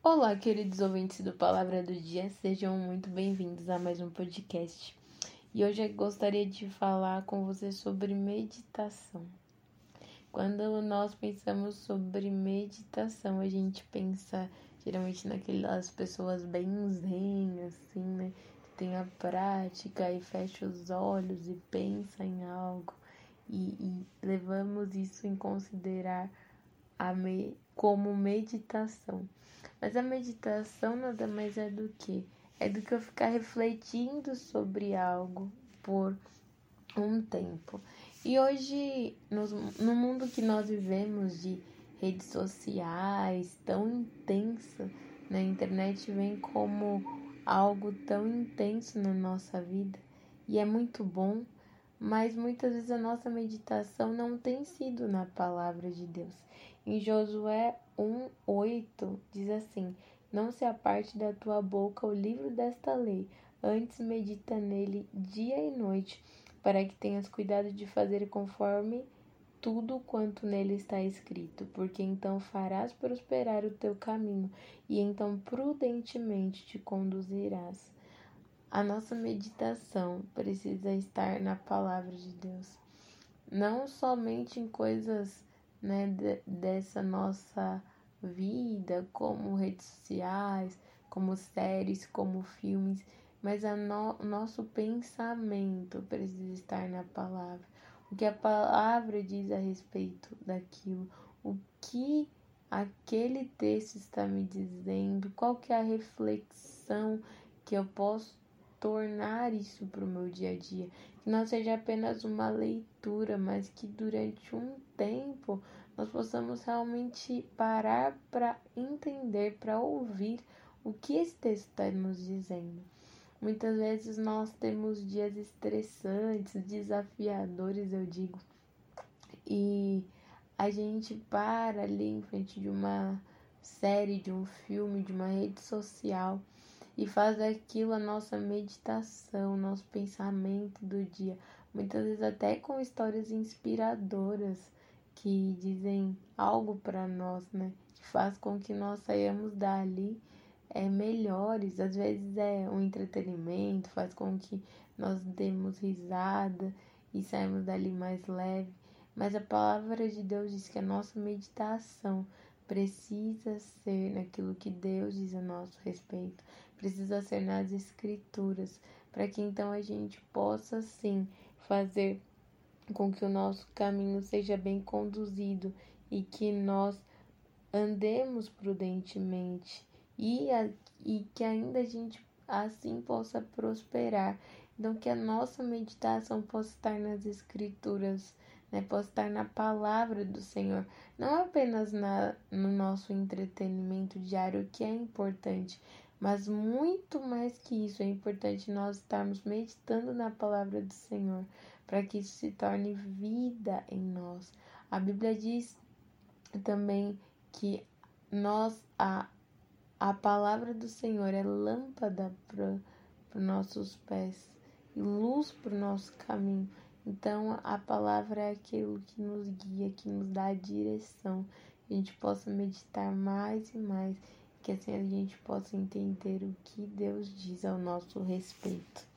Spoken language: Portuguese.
Olá, queridos ouvintes do Palavra do Dia, sejam muito bem-vindos a mais um podcast. E hoje eu gostaria de falar com você sobre meditação. Quando nós pensamos sobre meditação, a gente pensa geralmente naquelas pessoas bem zen, assim, né? Que tem a prática e fecha os olhos e pensa em algo. E, e levamos isso em considerar a me, como meditação. Mas a meditação nada mais é do que? É do que eu ficar refletindo sobre algo por um tempo. E hoje, no, no mundo que nós vivemos de redes sociais tão intensa, né? a internet vem como algo tão intenso na nossa vida e é muito bom, mas muitas vezes a nossa meditação não tem sido na palavra de Deus. Em Josué 1:8 diz assim: Não se aparte da tua boca o livro desta lei, antes medita nele dia e noite, para que tenhas cuidado de fazer conforme tudo quanto nele está escrito, porque então farás prosperar o teu caminho e então prudentemente te conduzirás. A nossa meditação precisa estar na palavra de Deus, não somente em coisas né, de, dessa nossa vida, como redes sociais, como séries, como filmes, mas o no, nosso pensamento precisa estar na palavra. O que a palavra diz a respeito daquilo, o que aquele texto está me dizendo, qual que é a reflexão que eu posso tornar isso para o meu dia a dia. Que não seja apenas uma leitura, mas que durante um tempo nós possamos realmente parar para entender, para ouvir o que esse texto está nos dizendo. Muitas vezes nós temos dias estressantes, desafiadores, eu digo, e a gente para ali em frente de uma série, de um filme, de uma rede social e faz daquilo a nossa meditação, nosso pensamento do dia. Muitas vezes até com histórias inspiradoras que dizem algo para nós, né? Que faz com que nós saiamos dali é, melhores. Às vezes é um entretenimento, faz com que nós demos risada e saímos dali mais leve. Mas a palavra de Deus diz que a nossa meditação precisa ser naquilo que Deus diz a nosso respeito, precisa ser nas Escrituras, para que então a gente possa sim fazer com que o nosso caminho seja bem conduzido e que nós andemos prudentemente. E, a, e que ainda a gente assim possa prosperar. Então, que a nossa meditação possa estar nas Escrituras né? Posso estar na palavra do Senhor, não apenas na, no nosso entretenimento diário, que é importante, mas muito mais que isso, é importante nós estarmos meditando na palavra do Senhor, para que isso se torne vida em nós. A Bíblia diz também que nós, a, a palavra do Senhor é lâmpada para os nossos pés e luz para o nosso caminho. Então, a palavra é aquilo que nos guia, que nos dá a direção, que a gente possa meditar mais e mais, que assim a gente possa entender o que Deus diz ao nosso respeito.